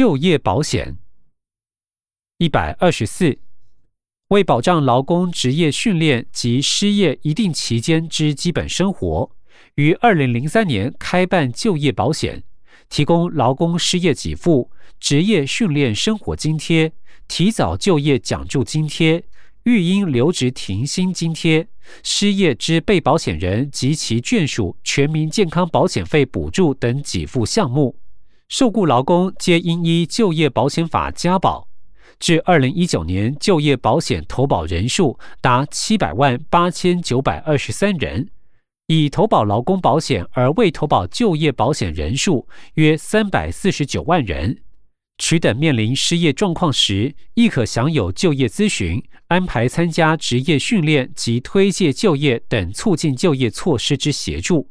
就业保险一百二十四，为保障劳工职业训练及失业一定期间之基本生活，于二零零三年开办就业保险，提供劳工失业给付、职业训练生活津贴、提早就业奖助津贴、育婴留职停薪津贴、失业之被保险人及其眷属全民健康保险费补助等给付项目。受雇劳工皆应依就业保险法加保，至二零一九年就业保险投保人数达七百万八千九百二十三人，已投保劳工保险而未投保就业保险人数约三百四十九万人。取等面临失业状况时，亦可享有就业咨询、安排参加职业训练及推介就业等促进就业措施之协助。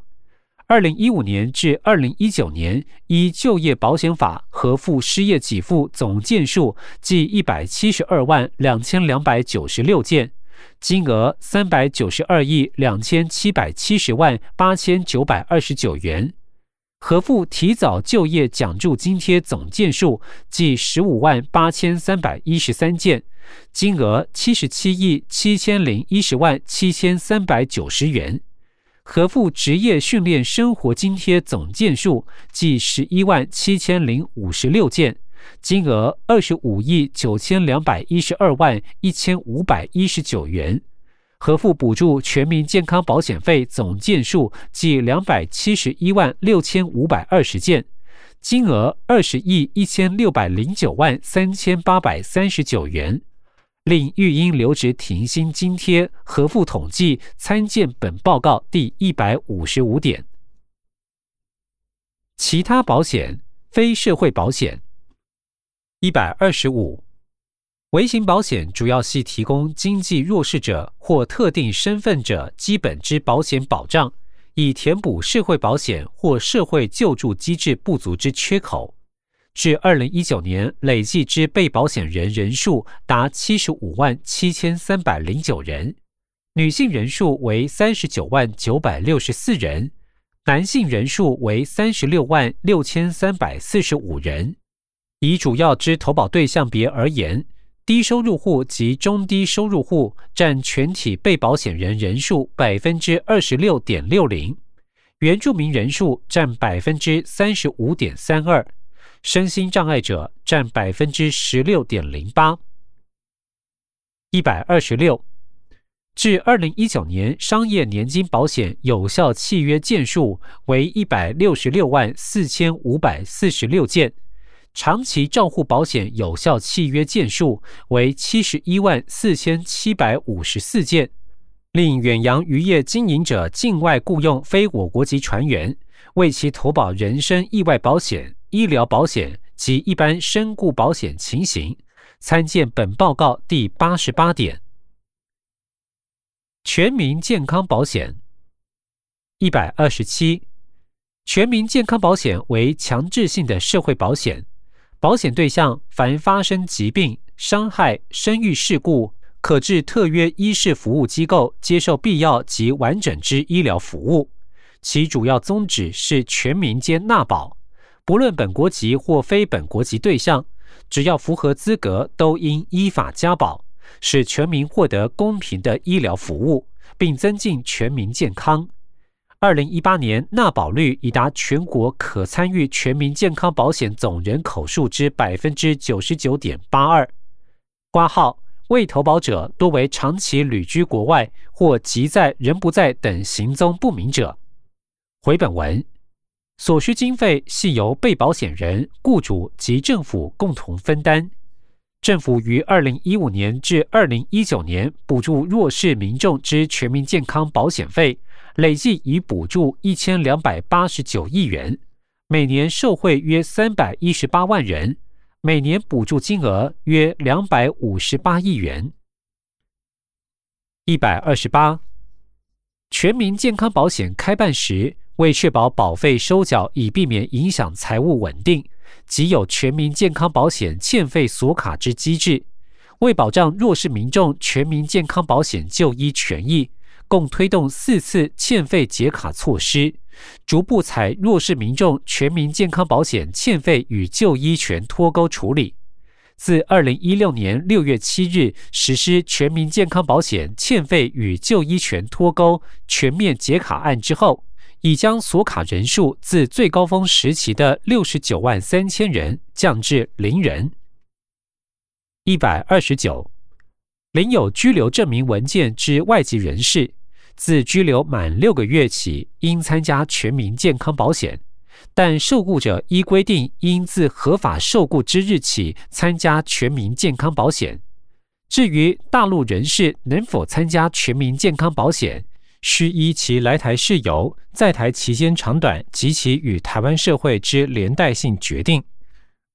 二零一五年至二零一九年，依就业保险法核付失业给付总件数计一百七十二万两千两百九十六件，金额三百九十二亿两千七百七十万八千九百二十九元；核付提早就业奖助津贴总件数计十五万八千三百一十三件，金额七十七亿七千零一十万七千三百九十元。核付职业训练生活津贴总件数计十一万七千零五十六件，金额二十五亿九千两百一十二万一千五百一十九元；核付补助全民健康保险费总件数计两百七十一万六千五百二十件，金额二十亿一千六百零九万三千八百三十九元。令育婴留职停薪津贴核付统计参见本报告第一百五十五点。其他保险、非社会保险一百二十五，微型保险主要系提供经济弱势者或特定身份者基本之保险保障，以填补社会保险或社会救助机制不足之缺口。至二零一九年，累计之被保险人人数达七十五万七千三百零九人，女性人数为三十九万九百六十四人，男性人数为三十六万六千三百四十五人。以主要之投保对象别而言，低收入户及中低收入户占全体被保险人人数百分之二十六点六零，原住民人数占百分之三十五点三二。身心障碍者占百分之十六点零八，一百二十六。至二零一九年，商业年金保险有效契约件数为一百六十六万四千五百四十六件，长期账户保险有效契约件数为七十一万四千七百五十四件。另远洋渔业经营者境外雇佣非我国籍船员，为其投保人身意外保险。医疗保险及一般身故保险情形，参见本报告第八十八点。全民健康保险一百二十七，全民健康保险为强制性的社会保险，保险对象凡发生疾病、伤害、生育事故，可至特约医事服务机构接受必要及完整之医疗服务。其主要宗旨是全民皆纳保。不论本国籍或非本国籍对象，只要符合资格，都应依法加保，使全民获得公平的医疗服务，并增进全民健康。二零一八年纳保率已达全国可参与全民健康保险总人口数之百分之九十九点八二。挂号未投保者多为长期旅居国外或即在人不在等行踪不明者。回本文。所需经费系由被保险人、雇主及政府共同分担。政府于二零一五年至二零一九年补助弱势民众之全民健康保险费，累计已补助一千两百八十九亿元，每年受惠约三百一十八万人，每年补助金额约两百五十八亿元。一百二十八，全民健康保险开办时。为确保保费收缴，以避免影响财务稳定，即有全民健康保险欠费锁卡之机制。为保障弱势民众全民健康保险就医权益，共推动四次欠费解卡措施，逐步采弱势民众全民健康保险欠费与就医权脱钩处理。自二零一六年六月七日实施全民健康保险欠费与就医权脱钩全面解卡案之后，已将锁卡人数自最高峰时期的六十九万三千人降至零人。一百二十九，领有居留证明文件之外籍人士，自居留满六个月起，应参加全民健康保险。但受雇者依规定应自合法受雇之日起参加全民健康保险。至于大陆人士能否参加全民健康保险，需依其来台事由、在台期间长短及其与台湾社会之连带性决定。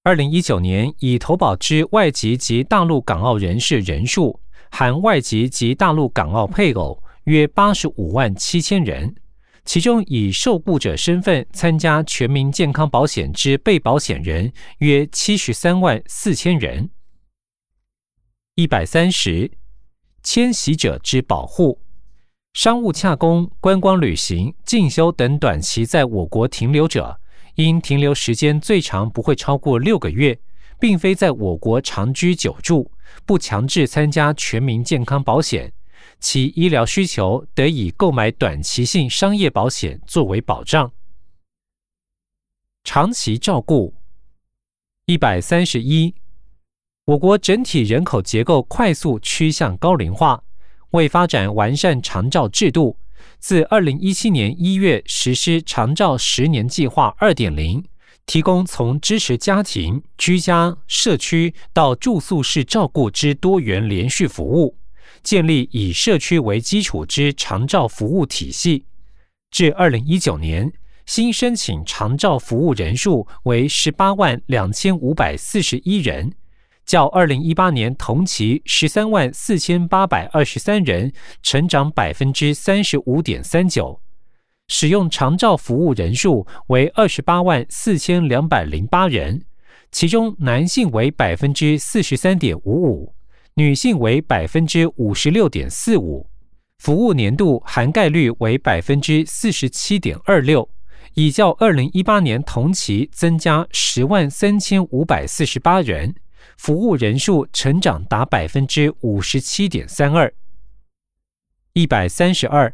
二零一九年已投保之外籍及大陆港澳人士人数，含外籍及大陆港澳配偶，约八十五万七千人，其中以受雇者身份参加全民健康保险之被保险人约七十三万四千人。一百三十，迁徙者之保护，商务洽公、观光旅行、进修等短期在我国停留者。因停留时间最长不会超过六个月，并非在我国长居久住，不强制参加全民健康保险，其医疗需求得以购买短期性商业保险作为保障。长期照顾一百三十一，我国整体人口结构快速趋向高龄化，为发展完善长照制度。自二零一七年一月实施长照十年计划二点零，提供从支持家庭、居家、社区到住宿式照顾之多元连续服务，建立以社区为基础之长照服务体系。至二零一九年，新申请长照服务人数为十八万两千五百四十一人。较二零一八年同期十三万四千八百二十三人，成长百分之三十五点三九。使用长照服务人数为二十八万四千两百零八人，其中男性为百分之四十三点五五，女性为百分之五十六点四五。服务年度涵盖率为百分之四十七点二六，已较二零一八年同期增加十万三千五百四十八人。服务人数成长达百分之五十七点三二。一百三十二，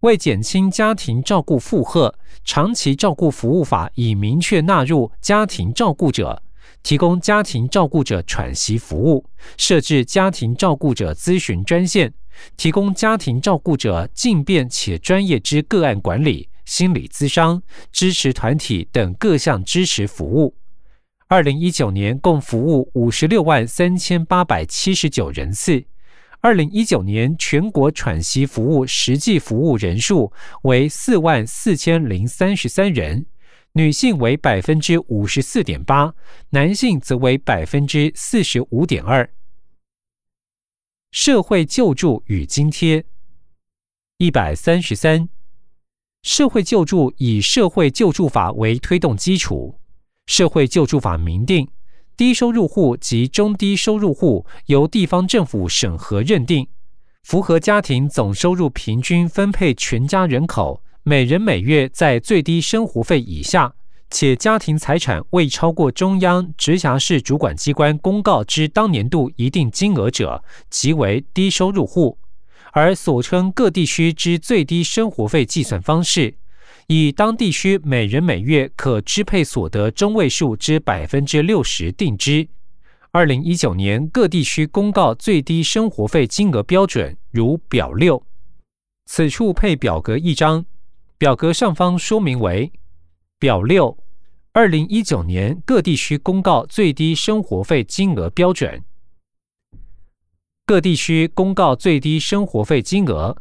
为减轻家庭照顾负荷，长期照顾服务法已明确纳入家庭照顾者，提供家庭照顾者喘息服务，设置家庭照顾者咨询专线，提供家庭照顾者进便且专业之个案管理、心理咨商、支持团体等各项支持服务。二零一九年共服务五十六万三千八百七十九人次。二零一九年全国喘息服务实际服务人数为四万四千零三十三人，女性为百分之五十四点八，男性则为百分之四十五点二。社会救助与津贴一百三十三，社会救助以社会救助法为推动基础。社会救助法明定，低收入户及中低收入户由地方政府审核认定，符合家庭总收入平均分配全家人口每人每月在最低生活费以下，且家庭财产未超过中央直辖市主管机关公告之当年度一定金额者，即为低收入户。而所称各地区之最低生活费计算方式。以当地区每人每月可支配所得中位数之百分之六十定之。二零一九年各地区公告最低生活费金额标准，如表六。此处配表格一张，表格上方说明为表六。二零一九年各地区公告最低生活费金额标准。各地区公告最低生活费金额。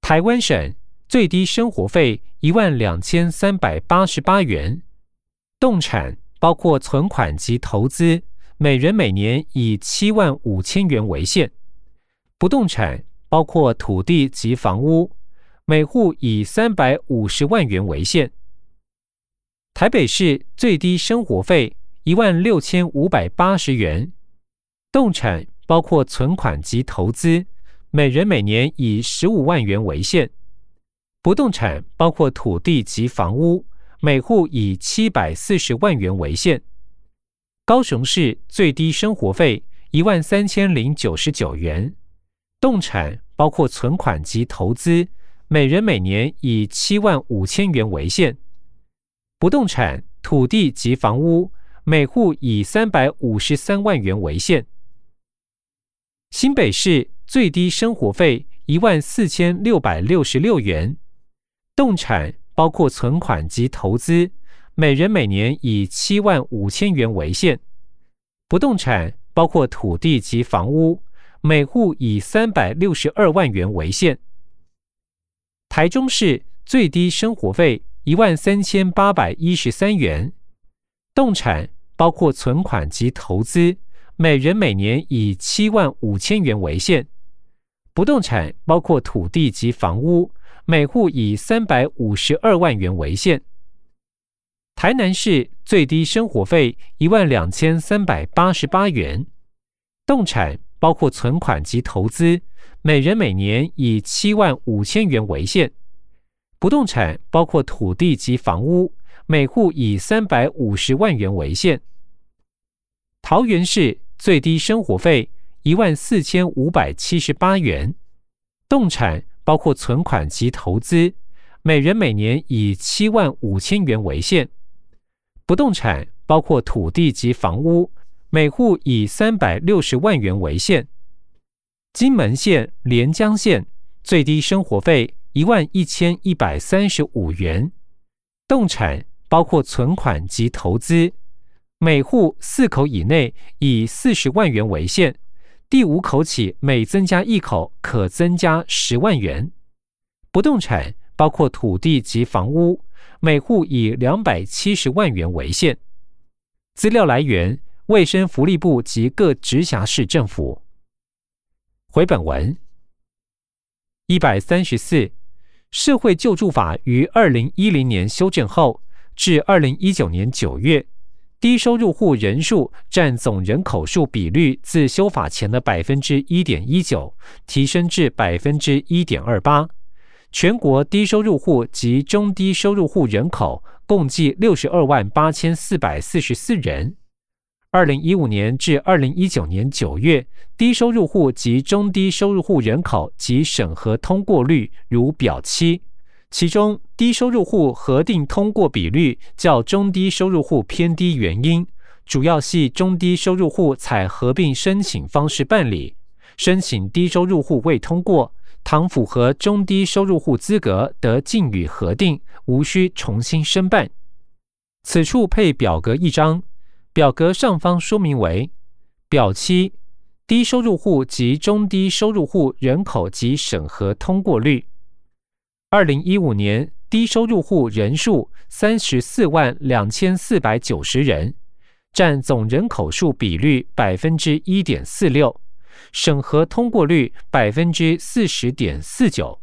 台湾省。最低生活费一万两千三百八十八元，动产包括存款及投资，每人每年以七万五千元为限；不动产包括土地及房屋，每户以三百五十万元为限。台北市最低生活费一万六千五百八十元，动产包括存款及投资，每人每年以十五万元为限；不动产包括土地及房屋，每户以七百四十万元为限。高雄市最低生活费一万三千零九十九元，动产包括存款及投资，每人每年以七万五千元为限；不动产土地及房屋，每户以三百五十三万元为限。新北市最低生活费一万四千六百六十六元，动产包括存款及投资。每人每年以七万五千元为限，不动产包括土地及房屋，每户以三百六十二万元为限。台中市最低生活费一万三千八百一十三元，动产包括存款及投资，每人每年以七万五千元为限，不动产包括土地及房屋，每户以三百五十二万元为限。台南市最低生活费一万两千三百八十八元，动产包括存款及投资，每人每年以七万五千元为限；不动产包括土地及房屋，每户以三百五十万元为限。桃园市最低生活费一万四千五百七十八元，动产包括存款及投资，每人每年以七万五千元为限。不动产包括土地及房屋，每户以三百六十万元为限。金门县连江县最低生活费一万一千一百三十五元，动产包括存款及投资，每户四口以内以四十万元为限，第五口起每增加一口可增加十万元。不动产包括土地及房屋。每户以两百七十万元为限。资料来源：卫生福利部及各直辖市政府。回本文一百三十四，社会救助法于二零一零年修正后，至二零一九年九月，低收入户人数占总人口数比率自修法前的百分之一点一九，提升至百分之一点二八。全国低收入户及中低收入户人口共计六十二万八千四百四十四人。二零一五年至二零一九年九月，低收入户及中低收入户人口及审核通过率如表七，其中低收入户核定通过比率较中低收入户偏低，原因主要系中低收入户采合并申请方式办理，申请低收入户未通过。倘符合中低收入户资格，得禁予核定，无需重新申办。此处配表格一张，表格上方说明为表七：低收入户及中低收入户人口及审核通过率。二零一五年低收入户人数三十四万两千四百九十人，占总人口数比率百分之一点四六。审核通过率百分之四十点四九。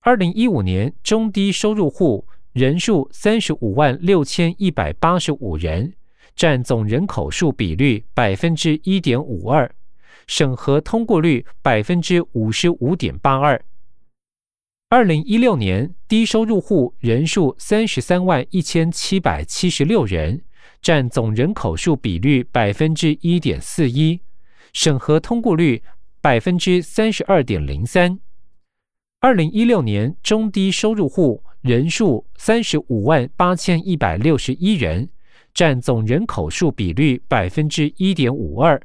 二零一五年中低收入户人数三十五万六千一百八十五人，占总人口数比率百分之一点五二，审核通过率百分之五十五点八二。二零一六年低收入户人数三十三万一千七百七十六人，占总人口数比率百分之一点四一。审核通过率百分之三十二点零三。二零一六年中低收入户人数三十五万八千一百六十一人，占总人口数比率百分之一点五二，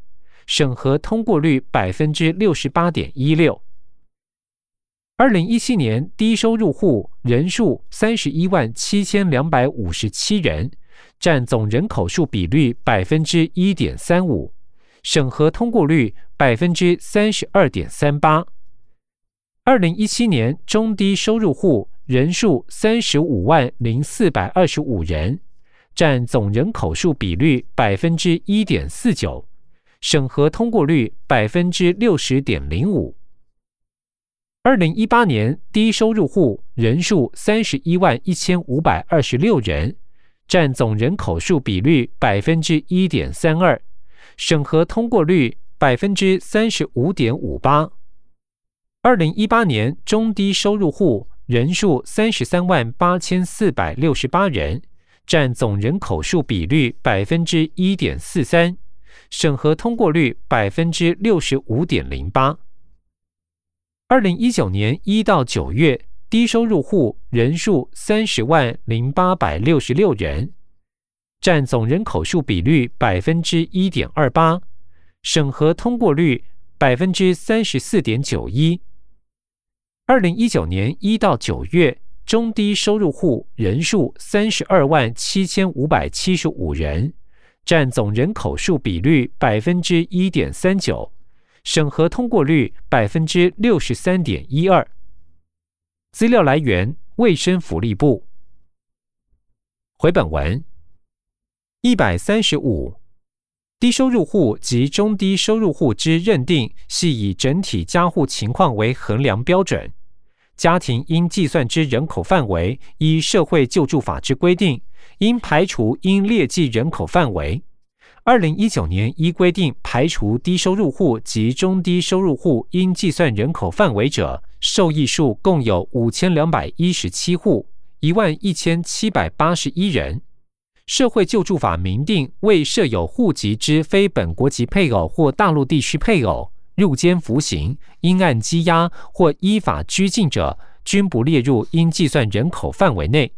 审核通过率百分之六十八点一六。二零一七年低收入户人数三十一万七千两百五十七人，占总人口数比率百分之一点三五。审核通过率百分之三十二点三八。二零一七年中低收入户人数三十五万零四百二十五人，占总人口数比率百分之一点四九，审核通过率百分之六十点零五。二零一八年低收入户人数三十一万一千五百二十六人，占总人口数比率百分之一点三二。审核通过率百分之三十五点五八，二零一八年中低收入户人数三十三万八千四百六十八人，占总人口数比率百分之一点四三，审核通过率百分之六十五点零八。二零一九年一到九月低收入户人数三十万零八百六十六人，占总人口数比率百分之一点二八，审核通过率百分之三十四点九一。二零一九年一到九月，中低收入户人数三十二万七千五百七十五人，占总人口数比率百分之一点三九，审核通过率百分之六十三点一二。资料来源：卫生福利部。回本文一百三十五，低收入户及中低收入户之认定，系以整体家户情况为衡量标准。家庭应计算之人口范围，依社会救助法之规定，应排除应列计人口范围。二零一九年依规定排除低收入户及中低收入户应计算人口范围者，受益数共有五千两百一十七户，一万一千七百八十一人。社会救助法明定，未设有户籍之非本国籍配偶或大陆地区配偶。入监服刑、因案羁押或依法拘禁者，均不列入应计算人口范围内。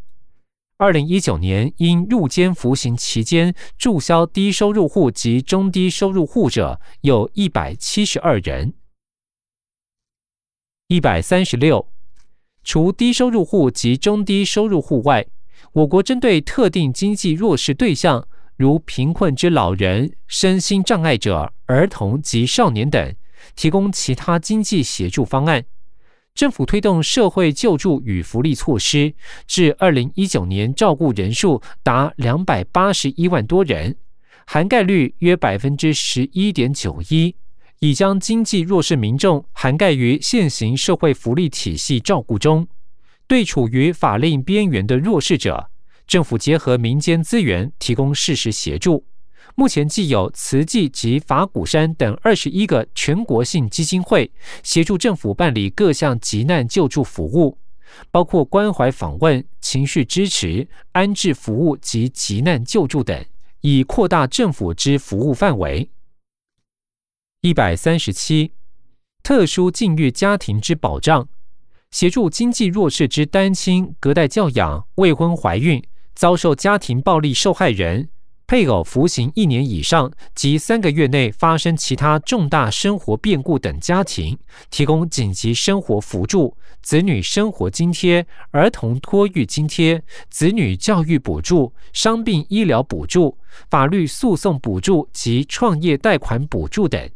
二零一九年因入监服刑期间注销低收入户及中低收入户者，有一百七十二人。一百三十六，除低收入户及中低收入户外，我国针对特定经济弱势对象，如贫困之老人、身心障碍者、儿童及少年等。提供其他经济协助方案，政府推动社会救助与福利措施，至二零一九年照顾人数达两百八十一万多人，涵盖率约百分之十一点九一，已将经济弱势民众涵盖于现行社会福利体系照顾中。对处于法令边缘的弱势者，政府结合民间资源，提供适时协助。目前既有慈济及法鼓山等二十一个全国性基金会协助政府办理各项急难救助服务，包括关怀访问、情绪支持、安置服务及急难救助等，以扩大政府之服务范围。一百三十七，特殊境遇家庭之保障，协助经济弱势之单亲、隔代教养、未婚怀孕、遭受家庭暴力受害人。配偶服刑一年以上及三个月内发生其他重大生活变故等家庭，提供紧急生活扶助、子女生活津贴、儿童托育津贴、子女教育补助、伤病医疗补助、法律诉讼补助及创业贷款补助等。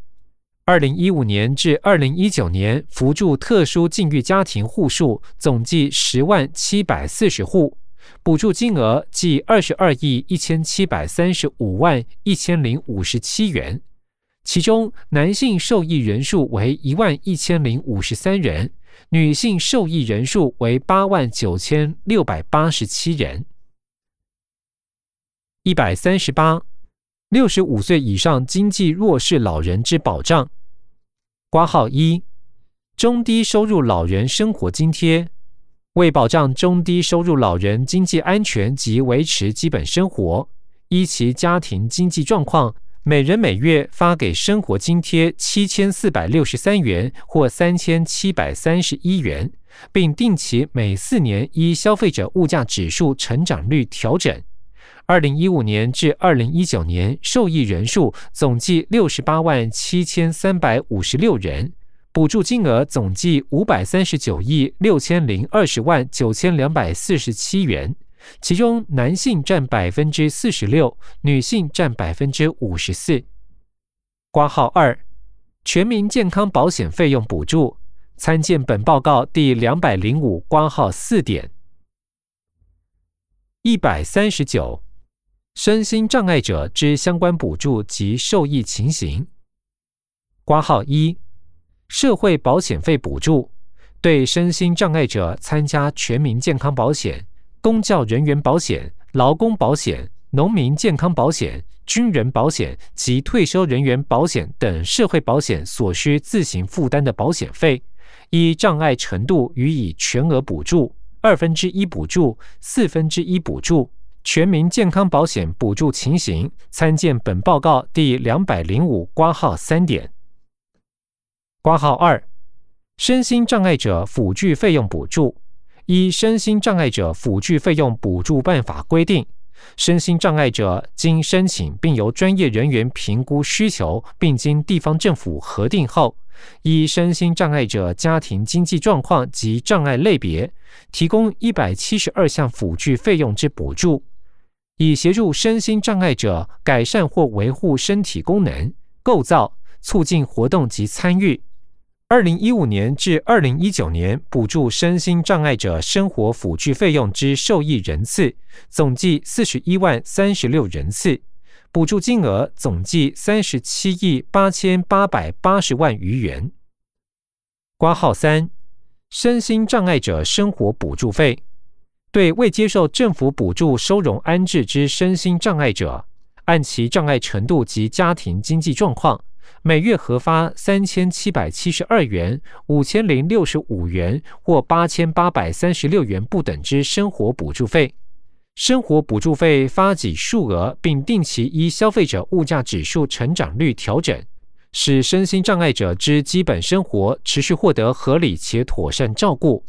二零一五年至二零一九年，扶助特殊境遇家庭户数总计十万七百四十户。补助金额计二十二亿一千七百三十五万一千零五十七元，其中男性受益人数为一万一千零五十三人，女性受益人数为八万九千六百八十七人。一百三十八，六十五岁以上经济弱势老人之保障，挂号一，中低收入老人生活津贴。为保障中低收入老人经济安全及维持基本生活，依其家庭经济状况，每人每月发给生活津贴七千四百六十三元或三千七百三十一元，并定期每四年依消费者物价指数成长率调整。二零一五年至二零一九年受益人数总计六十八万七千三百五十六人。补助金额总计五百三十九亿六千零二十万九千两百四十七元，其中男性占百分之四十六，女性占百分之五十四。挂号二，全民健康保险费用补助，参见本报告第两百零五挂号四点。一百三十九，身心障碍者之相关补助及受益情形。挂号一。社会保险费补助，对身心障碍者参加全民健康保险、公教人员保险、劳工保险、农民健康保险、军人保险及退休人员保险等社会保险所需自行负担的保险费，依障碍程度予以全额补助、二分之一补助、四分之一补助。全民健康保险补助情形，参见本报告第两百零五挂号三点。挂号二，身心障碍者辅具费用补助。依身心障碍者辅具费用补助办法规定，身心障碍者经申请并由专业人员评估需求，并经地方政府核定后，依身心障碍者家庭经济状况及障碍类别，提供一百七十二项辅具费用之补助。以协助身心障碍者改善或维护身体功能构造，促进活动及参与。二零一五年至二零一九年，补助身心障碍者生活辅具费用之受益人次总计四十一万三十六人次，补助金额总计三十七亿八千八百八十万余元。挂号三，身心障碍者生活补助费。对未接受政府补助收容安置之身心障碍者，按其障碍程度及家庭经济状况，每月核发三千七百七十二元、五千零六十五元或八千八百三十六元不等之生活补助费。生活补助费发给数额，并定期依消费者物价指数成长率调整，使身心障碍者之基本生活持续获得合理且妥善照顾。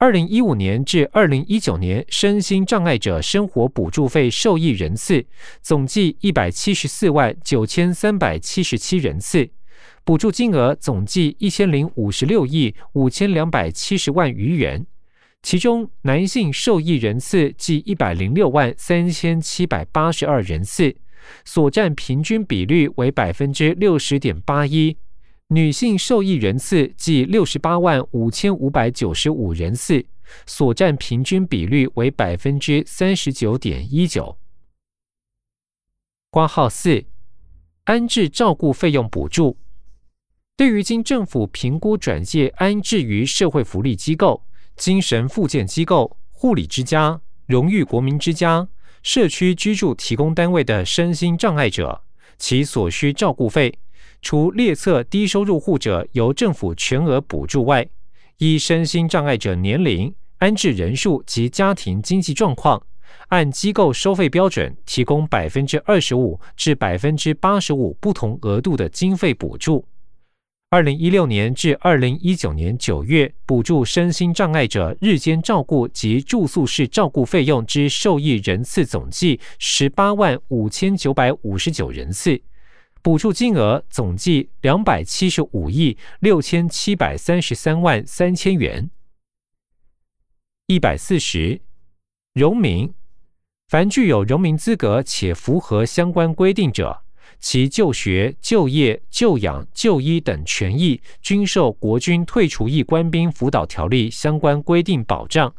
二零一五年至二零一九年，身心障碍者生活补助费受益人次总计一百七十四万九千三百七十七人次，补助金额总计一千零五十六亿五千两百七十万余元。其中，男性受益人次计一百零六万三千七百八十二人次，所占平均比率为百分之六十点八一。女性受益人次计六十八万五千五百九十五人次，所占平均比率为百分之三十九点一九。挂号四，安置照顾费用补助，对于经政府评估转介安置于社会福利机构、精神复健机构、护理之家、荣誉国民之家、社区居住提供单位的身心障碍者，其所需照顾费。除列册低收入户者由政府全额补助外，依身心障碍者年龄、安置人数及家庭经济状况，按机构收费标准提供百分之二十五至百分之八十五不同额度的经费补助。二零一六年至二零一九年九月，补助身心障碍者日间照顾及住宿式照顾费用之受益人次总计十八万五千九百五十九人次。补助金额总计两百七十五亿六千七百三十三万三千元。一百四十，荣民，凡具有荣民资格且符合相关规定者，其就学、就业、就养、就医等权益，均受国军退出役官兵辅导条例相关规定保障。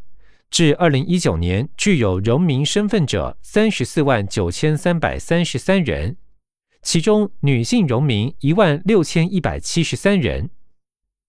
至二零一九年，具有荣民身份者三十四万九千三百三十三人。其中女性荣民一万六千一百七十三人，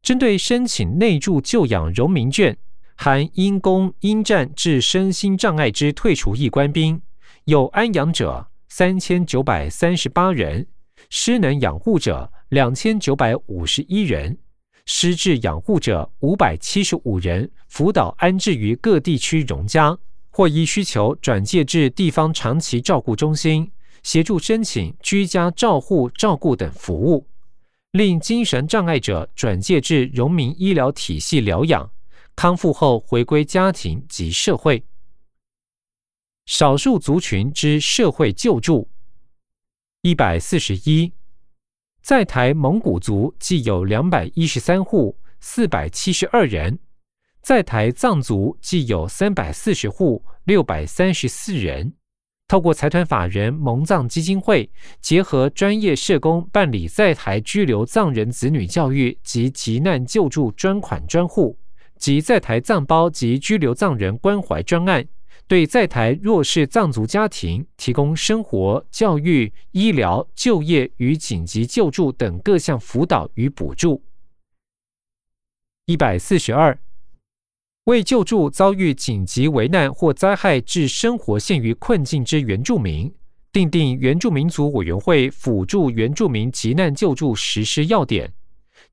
针对申请内助就养荣民券含因公因战致身心障碍之退出役官兵，有安养者三千九百三十八人，失能养护者两千九百五十一人，失智养护者五百七十五人，辅导安置于各地区荣家，或依需求转介至地方长期照顾中心。协助申请居家照护、照顾等服务，令精神障碍者转介至荣民医疗体系疗养，康复后回归家庭及社会。少数族群之社会救助，一百四十一，在台蒙古族计有两百一十三户，四百七十二人；在台藏族计有三百四十户，六百三十四人。透过财团法人蒙藏基金会，结合专业社工办理在台居留藏人子女教育及急难救助专款专户及在台藏胞及居留藏人关怀专案，对在台弱势藏族家庭提供生活、教育、医疗、就业与紧急救助等各项辅导与补助。一百四十二。为救助遭遇紧急危难或灾害致生活陷于困境之原住民，订定原住民族委员会辅助原住民急难救助实施要点，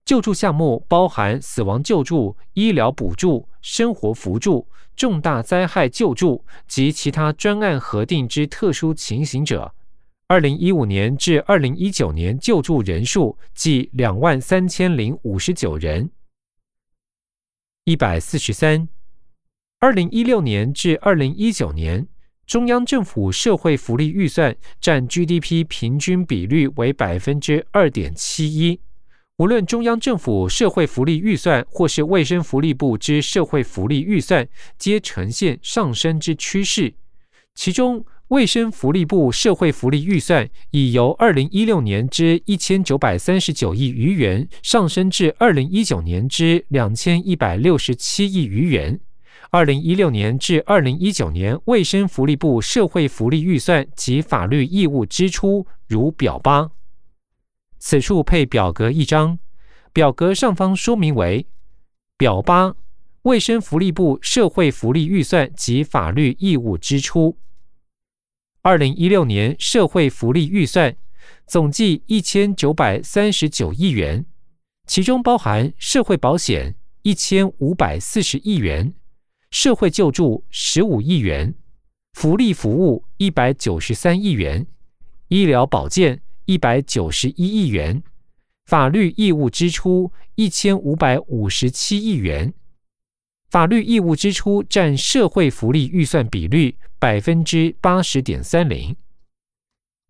救助项目包含死亡救助、医疗补助、生活扶助、重大灾害救助及其他专案核定之特殊情形者。二零一五年至二零一九年救助人数计两万三千零五十九人。一百四十三，二零一六年至二零一九年，中央政府社会福利预算占 GDP 平均比率为百分之二点七一。无论中央政府社会福利预算或是卫生福利部之社会福利预算，皆呈现上升之趋势。其中，卫生福利部社会福利预算已由二零一六年之一千九百三十九亿余元上升至二零一九年之两千一百六十七亿余元。二零一六年至二零一九年卫生福利部社会福利预算及法律义务支出如表八。此处配表格一张，表格上方说明为表八：卫生福利部社会福利预算及法律义务支出。二零一六年社会福利预算总计一千九百三十九亿元，其中包含社会保险一千五百四十亿元，社会救助十五亿元，福利服务一百九十三亿元，医疗保健。一百九十一亿元，法律义务支出一千五百五十七亿元，法律义务支出占社会福利预算比率百分之八十点三零。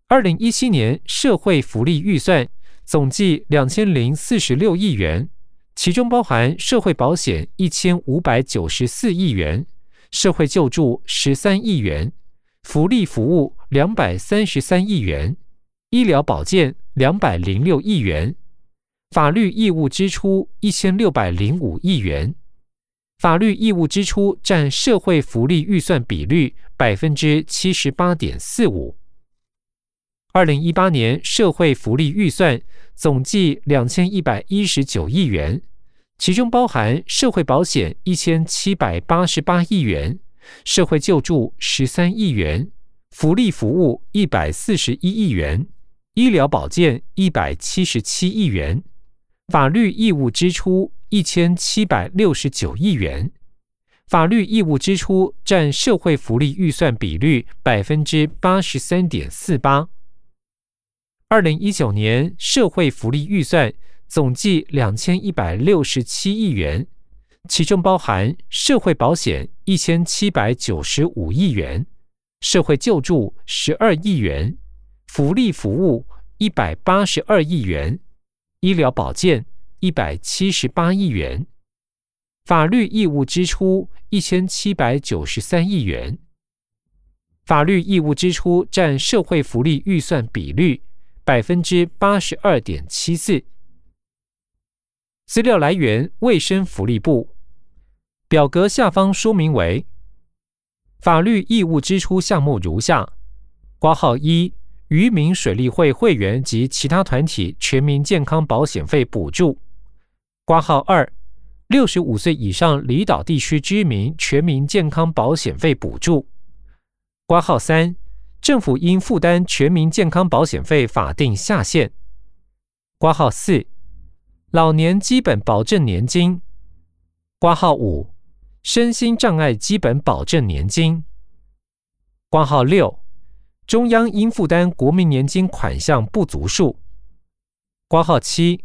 二零一七年社会福利预算总计两千零四十六亿元，其中包含社会保险一千五百九十四亿元，社会救助十三亿元，福利服务两百三十三亿元。医疗保健两百零六亿元，法律义务支出一千六百零五亿元，法律义务支出占社会福利预算比率百分之七十八点四五。二零一八年社会福利预算总计两千一百一十九亿元，其中包含社会保险一千七百八十八亿元，社会救助十三亿元，福利服务一百四十一亿元。医疗保健一百七十七亿元，法律义务支出一千七百六十九亿元，法律义务支出占社会福利预算比率百分之八十三点四八。二零一九年社会福利预算总计两千一百六十七亿元，其中包含社会保险一千七百九十五亿元，社会救助十二亿元。福利服务一百八十二亿元，医疗保健一百七十八亿元，法律义务支出一千七百九十三亿元。法律义务支出占社会福利预算比率百分之八十二点七四。资料来源：卫生福利部。表格下方说明为：法律义务支出项目如下：挂号一。渔民水利会会员及其他团体全民健康保险费补助，挂号二，六十五岁以上离岛地区居民全民健康保险费补助，挂号三，政府应负担全民健康保险费法定下限，挂号四，老年基本保证年金，挂号五，身心障碍基本保证年金，挂号六。中央应负担国民年金款项不足数。挂号七，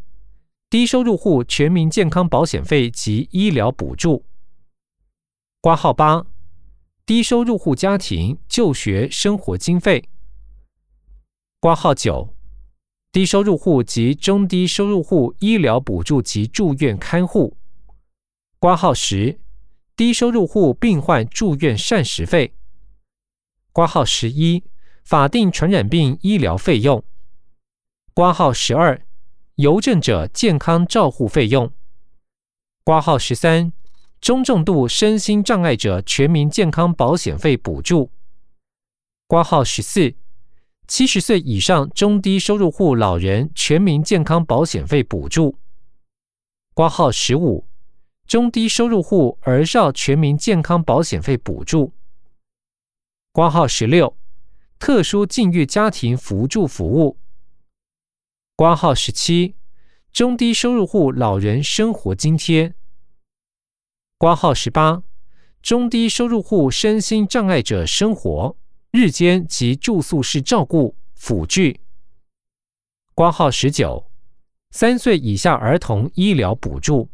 低收入户全民健康保险费及医疗补助。挂号八，低收入户家庭就学生活经费。挂号九，低收入户及中低收入户医疗补助及住院看护。挂号十，低收入户病患住院膳食费。挂号十一。法定传染病医疗费用，挂号十二，邮政者健康照护费用，挂号十三，中重度身心障碍者全民健康保险费补助，挂号十四，七十岁以上中低收入户老人全民健康保险费补助，挂号十五，中低收入户儿少全民健康保险费补助，挂号十六。特殊境遇家庭扶助服务，挂号十七，中低收入户老人生活津贴。挂号十八，中低收入户身心障碍者生活日间及住宿式照顾辅具。挂号十九，三岁以下儿童医疗补助。